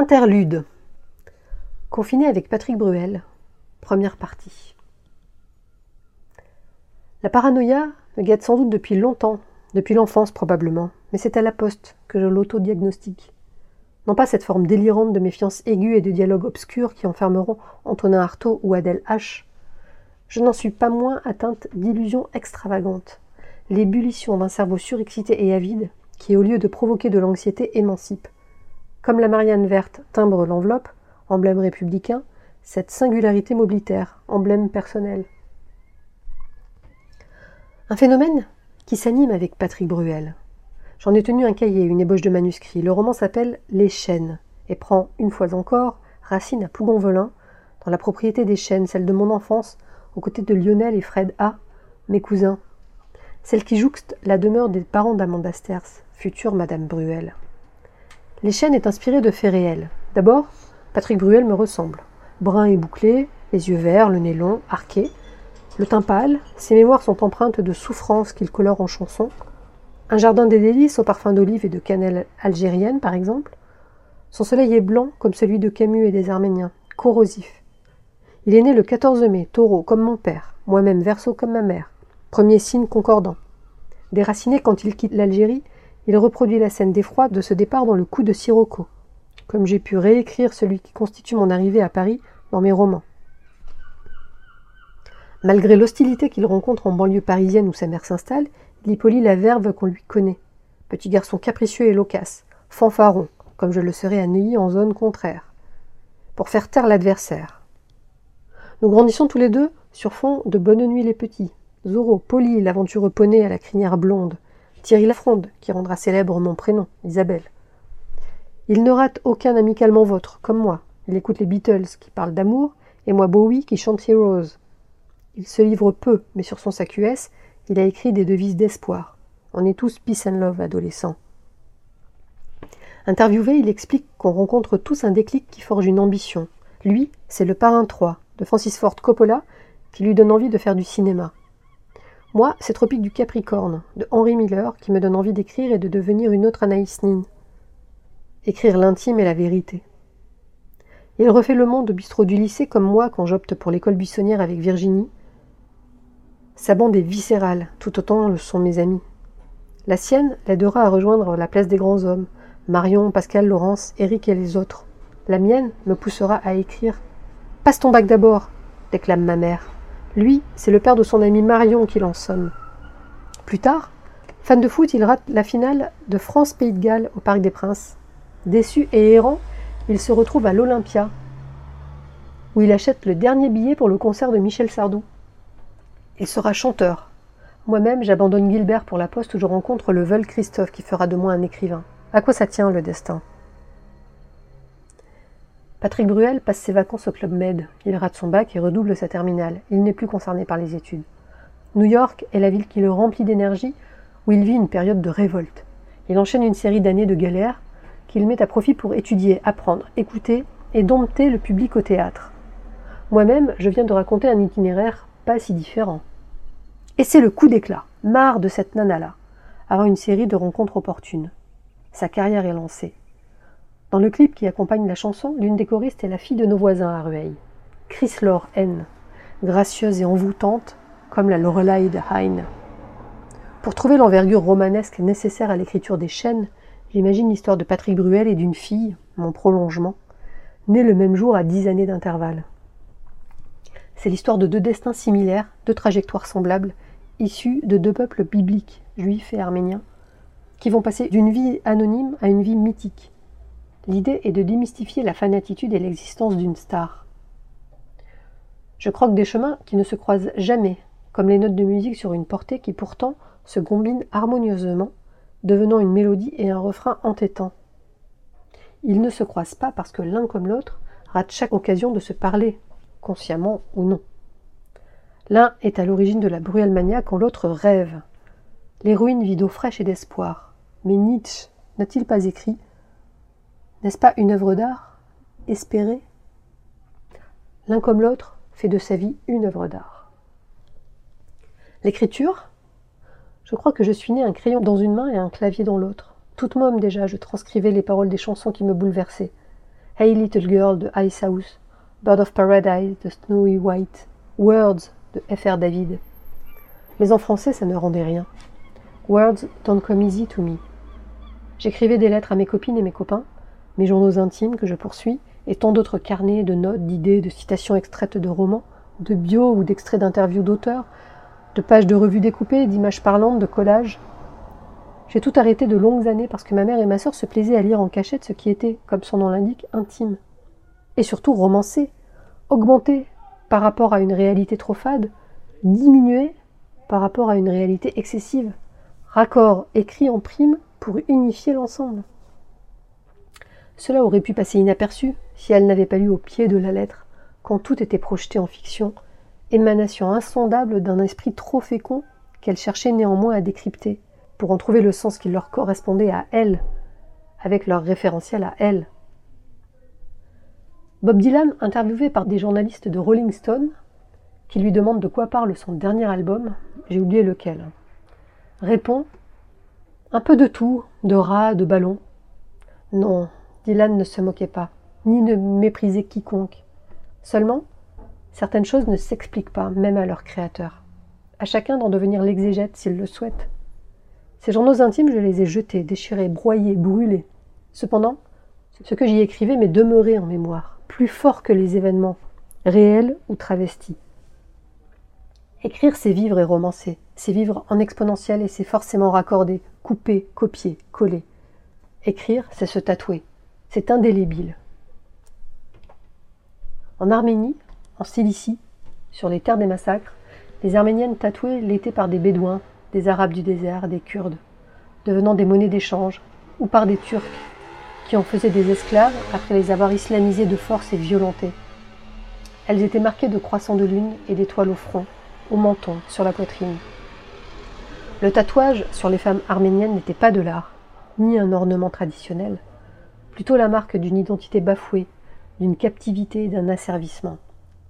Interlude. Confiné avec Patrick Bruel. Première partie. La paranoïa me guette sans doute depuis longtemps, depuis l'enfance probablement, mais c'est à la poste que je l'auto-diagnostique. Non pas cette forme délirante de méfiance aiguë et de dialogue obscur qui enfermeront Antonin Artaud ou Adèle H. Je n'en suis pas moins atteinte d'illusions extravagantes, l'ébullition d'un cerveau surexcité et avide qui, au lieu de provoquer de l'anxiété, émancipe comme la Marianne verte timbre l'enveloppe, emblème républicain, cette singularité mobilitaire, emblème personnel. Un phénomène qui s'anime avec Patrick Bruel. J'en ai tenu un cahier, une ébauche de manuscrit. Le roman s'appelle Les Chênes et prend, une fois encore, racine à Plougonvelin, dans la propriété des Chênes, celle de mon enfance, aux côtés de Lionel et Fred A., mes cousins. Celle qui jouxte la demeure des parents d'Amanda Sters, future Madame Bruel. Les chaînes est inspiré de faits réels. D'abord, Patrick Bruel me ressemble. Brun et bouclé, les yeux verts, le nez long, arqué. Le teint pâle, ses mémoires sont empreintes de souffrance qu'il colore en chansons. Un jardin des délices au parfum d'olive et de cannelle algérienne, par exemple. Son soleil est blanc comme celui de Camus et des Arméniens, corrosif. Il est né le 14 mai, taureau comme mon père, moi-même verso comme ma mère. Premier signe concordant. Déraciné quand il quitte l'Algérie, il reproduit la scène d'effroi de ce départ dans le coup de Sirocco, comme j'ai pu réécrire celui qui constitue mon arrivée à Paris dans mes romans. Malgré l'hostilité qu'il rencontre en banlieue parisienne où sa mère s'installe, il y polie la verve qu'on lui connaît. Petit garçon capricieux et loquace, fanfaron, comme je le serais à Neuilly en zone contraire, pour faire taire l'adversaire. Nous grandissons tous les deux sur fond de Bonne Nuit les Petits, Zorro, Polly, l'aventureux poney à la crinière blonde, Thierry Lafronde, qui rendra célèbre mon prénom, Isabelle. Il ne rate aucun amicalement vôtre, comme moi. Il écoute les Beatles, qui parlent d'amour, et moi Bowie, qui chante Heroes. Il se livre peu, mais sur son sac US, il a écrit des devises d'espoir. On est tous peace and love adolescents. Interviewé, il explique qu'on rencontre tous un déclic qui forge une ambition. Lui, c'est le parrain 3 de Francis Ford Coppola qui lui donne envie de faire du cinéma. Moi, c'est Tropique du Capricorne, de Henry Miller, qui me donne envie d'écrire et de devenir une autre Anaïs Nin. Écrire l'intime et la vérité. Il refait le monde au bistrot du lycée comme moi quand j'opte pour l'école buissonnière avec Virginie. Sa bande est viscérale, tout autant le sont mes amis. La sienne l'aidera à rejoindre la place des grands hommes, Marion, Pascal, Laurence, Eric et les autres. La mienne me poussera à écrire. Passe ton bac d'abord, déclame ma mère. Lui, c'est le père de son ami Marion qui l'en sonne. Plus tard, fan de foot, il rate la finale de France-Pays de Galles au Parc des Princes. Déçu et errant, il se retrouve à l'Olympia, où il achète le dernier billet pour le concert de Michel Sardou. Il sera chanteur. Moi-même, j'abandonne Gilbert pour la poste où je rencontre le veul Christophe qui fera de moi un écrivain. À quoi ça tient le destin? Patrick Bruel passe ses vacances au Club Med. Il rate son bac et redouble sa terminale. Il n'est plus concerné par les études. New York est la ville qui le remplit d'énergie, où il vit une période de révolte. Il enchaîne une série d'années de galères qu'il met à profit pour étudier, apprendre, écouter et dompter le public au théâtre. Moi-même, je viens de raconter un itinéraire pas si différent. Et c'est le coup d'éclat, marre de cette nana-là, avant une série de rencontres opportunes. Sa carrière est lancée. Dans le clip qui accompagne la chanson, l'une des choristes est la fille de nos voisins à Rueil, Chris Laure N, gracieuse et envoûtante comme la Lorelei de Heine. Pour trouver l'envergure romanesque nécessaire à l'écriture des chaînes, j'imagine l'histoire de Patrick Bruel et d'une fille, mon prolongement, née le même jour à dix années d'intervalle. C'est l'histoire de deux destins similaires, deux trajectoires semblables, issus de deux peuples bibliques, juifs et arméniens, qui vont passer d'une vie anonyme à une vie mythique. L'idée est de démystifier la fanatitude et l'existence d'une star. Je croque des chemins qui ne se croisent jamais, comme les notes de musique sur une portée qui pourtant se combinent harmonieusement, devenant une mélodie et un refrain entêtant. Ils ne se croisent pas parce que l'un comme l'autre rate chaque occasion de se parler, consciemment ou non. L'un est à l'origine de la bruelle mania quand l'autre rêve. L'héroïne vit d'eau fraîche et d'espoir. Mais Nietzsche n'a-t-il pas écrit N'est-ce pas une œuvre d'art Espérer? L'un comme l'autre fait de sa vie une œuvre d'art. L'écriture? Je crois que je suis né un crayon dans une main et un clavier dans l'autre. Toute môme déjà, je transcrivais les paroles des chansons qui me bouleversaient. Hey Little Girl de Ice House, Bird of Paradise de Snowy White, Words de F.R. David. Mais en français, ça ne rendait rien. Words don't come easy to me. J'écrivais des lettres à mes copines et mes copains, mes journaux intimes que je poursuis, et tant d'autres carnets de notes, d'idées, de citations extraites de romans, de bio ou d'extraits d'interviews d'auteurs, de pages de revues découpées, d'images parlantes, de collages. J'ai tout arrêté de longues années parce que ma mère et ma sœur se plaisaient à lire en cachette ce qui était, comme son nom l'indique, intime. Et surtout romancé, augmenté par rapport à une réalité trop fade, diminué par rapport à une réalité excessive, raccord écrit en prime pour unifier l'ensemble. Cela aurait pu passer inaperçu si elle n'avait pas lu au pied de la lettre, quand tout était projeté en fiction, émanation insondable d'un esprit trop fécond qu'elle cherchait néanmoins à décrypter, pour en trouver le sens qui leur correspondait à elle, avec leur référentiel à elle. Bob Dylan, interviewé par des journalistes de Rolling Stone, qui lui demandent de quoi parle son dernier album, j'ai oublié lequel, répond Un peu de tout, de rats, de ballons. Non, Dylan ne se moquait pas, ni ne méprisait quiconque. Seulement, certaines choses ne s'expliquent pas, même à leur créateur. À chacun d'en devenir l'exégète s'il le souhaite. Ces journaux intimes, je les ai jetés, déchirés, broyés, brûlés. Cependant, ce que j'y écrivais m'est demeuré en mémoire plus fort que les événements, réels ou travestis. Écrire, c'est vivre et romancer. C'est vivre en exponentiel et c'est forcément raccorder, couper, copier, coller. Écrire, c'est se tatouer. C'est indélébile. En Arménie, en Cilicie, sur les terres des massacres, les Arméniennes tatouaient l'été par des Bédouins, des Arabes du désert, des Kurdes, devenant des monnaies d'échange, ou par des Turcs, qui en faisaient des esclaves après les avoir islamisés de force et violentés. Elles étaient marquées de croissants de lune et d'étoiles au front, au menton, sur la poitrine. Le tatouage sur les femmes arméniennes n'était pas de l'art, ni un ornement traditionnel, plutôt la marque d'une identité bafouée, d'une captivité et d'un asservissement.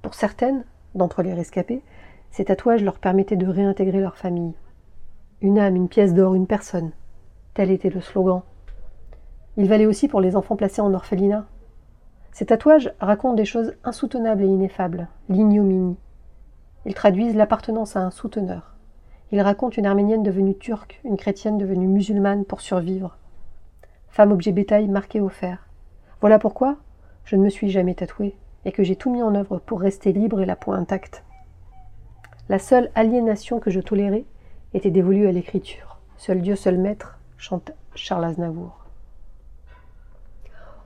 Pour certaines, d'entre les rescapées, ces tatouages leur permettaient de réintégrer leur famille. Une âme, une pièce d'or, une personne. Tel était le slogan. Il valait aussi pour les enfants placés en orphelinat. Ces tatouages racontent des choses insoutenables et ineffables, l'ignominie. Ils traduisent l'appartenance à un souteneur. Ils racontent une arménienne devenue turque, une chrétienne devenue musulmane pour survivre. Femme objet bétail marquée au fer. Voilà pourquoi je ne me suis jamais tatouée et que j'ai tout mis en œuvre pour rester libre et la peau intacte. La seule aliénation que je tolérais était dévolue à l'écriture. Seul Dieu, seul maître, chante Charles Aznavour.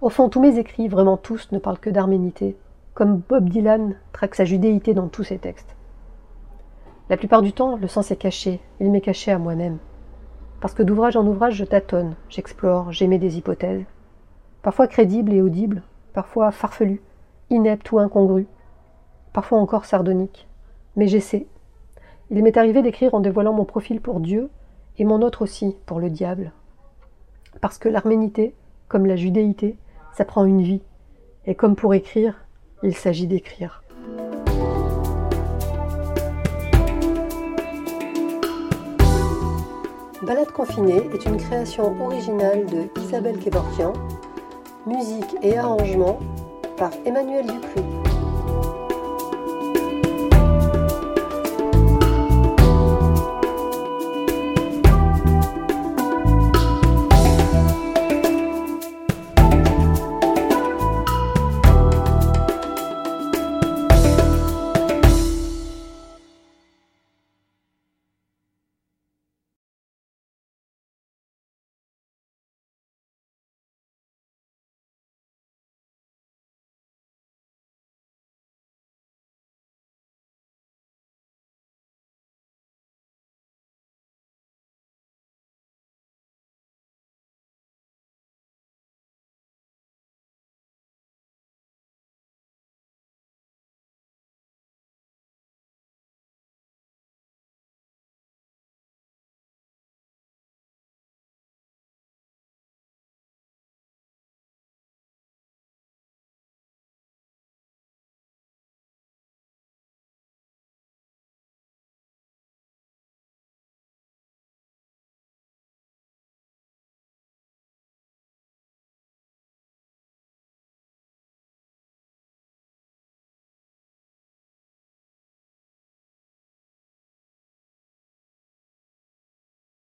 Au fond, tous mes écrits, vraiment tous, ne parlent que d'arménité, comme Bob Dylan traque sa judéité dans tous ses textes. La plupart du temps, le sens est caché, il m'est caché à moi-même. Parce que d'ouvrage en ouvrage, je tâtonne, j'explore, j'émets des hypothèses. Parfois crédibles et audibles, parfois farfelues, ineptes ou incongrues, parfois encore sardoniques. Mais j'essaie. Il m'est arrivé d'écrire en dévoilant mon profil pour Dieu et mon autre aussi pour le diable. Parce que l'arménité, comme la judéité, ça prend une vie. Et comme pour écrire, il s'agit d'écrire. Balade confinée est une création originale de Isabelle Kevorkian, musique et arrangement par Emmanuel Dupuis.